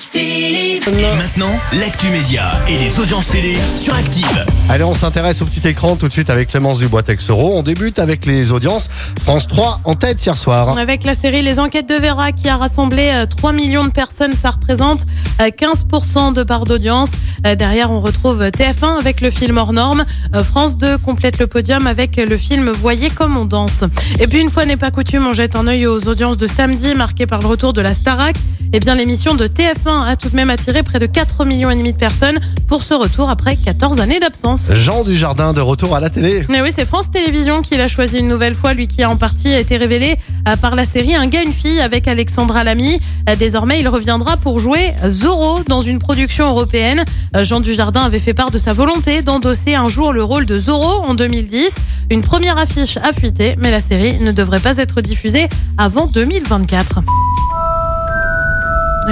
Active. Maintenant, l'actu média et les audiences télé sur Active. Allez, on s'intéresse au petit écran tout de suite avec Clémence Dubois-Texero. On débute avec les audiences. France 3 en tête hier soir. Avec la série Les Enquêtes de Vera qui a rassemblé euh, 3 millions de personnes, ça représente euh, 15% de part d'audience. Euh, Derrière, on retrouve TF1 avec le film hors norme. Euh, France 2 complète le podium avec le film Voyez comme on danse. Et puis, une fois n'est pas coutume, on jette un œil aux audiences de samedi marquées par le retour de la Starac. Eh bien, l'émission de TF1 a tout de même attiré près de 4 millions et demi de personnes pour ce retour après 14 années d'absence. Jean Dujardin de retour à la télé. Mais oui, c'est France Télévisions qui l'a choisi une nouvelle fois, lui qui a en partie été révélé euh, par la série Un gars, une fille avec Alexandra Lamy. Euh, Désormais, il reviendra pour jouer Zorro dans une production européenne. Euh, Jean Dujardin avait fait part de sa volonté d'endosser un jour le rôle de Zorro en 2010. Une première affiche a fuité, mais la série ne devrait pas être diffusée avant 2024.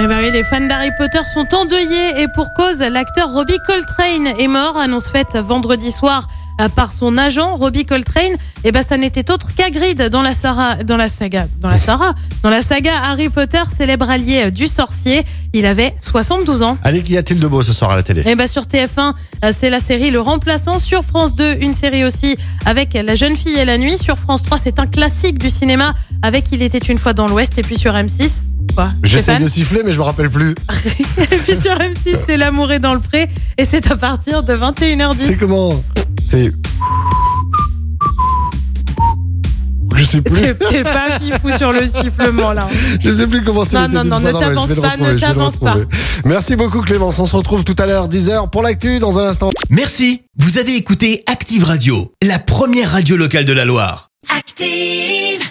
Eh ben oui, les fans d'Harry Potter sont endeuillés et pour cause, l'acteur Robbie Coltrane est mort, annonce faite vendredi soir euh, par son agent Robbie Coltrane. Et ben ça n'était autre qu'Hagrid dans la Sarah, dans la saga, dans la Sarah, dans la saga Harry Potter, célèbre allié euh, du sorcier. Il avait 72 ans. Allez, qu'y a-t-il de beau ce soir à la télé? Et ben sur TF1, euh, c'est la série Le Remplaçant. Sur France 2, une série aussi avec La jeune fille et la nuit. Sur France 3, c'est un classique du cinéma avec Il était une fois dans l'Ouest. Et puis sur M6, quoi J'essaie de siffler, mais je me rappelle plus. et puis sur M6, c'est L'amour est dans le pré. Et c'est à partir de 21h10. C'est comment C'est. Je sais plus. T'es pas fifou sur le sifflement là. Je sais plus comment c'est. Non, non, non, une ne t'avance pas, ne t'avance pas. Merci beaucoup Clémence. On se retrouve tout à l'heure 10h pour l'actu dans un instant. Merci, vous avez écouté Active Radio, la première radio locale de la Loire. Active.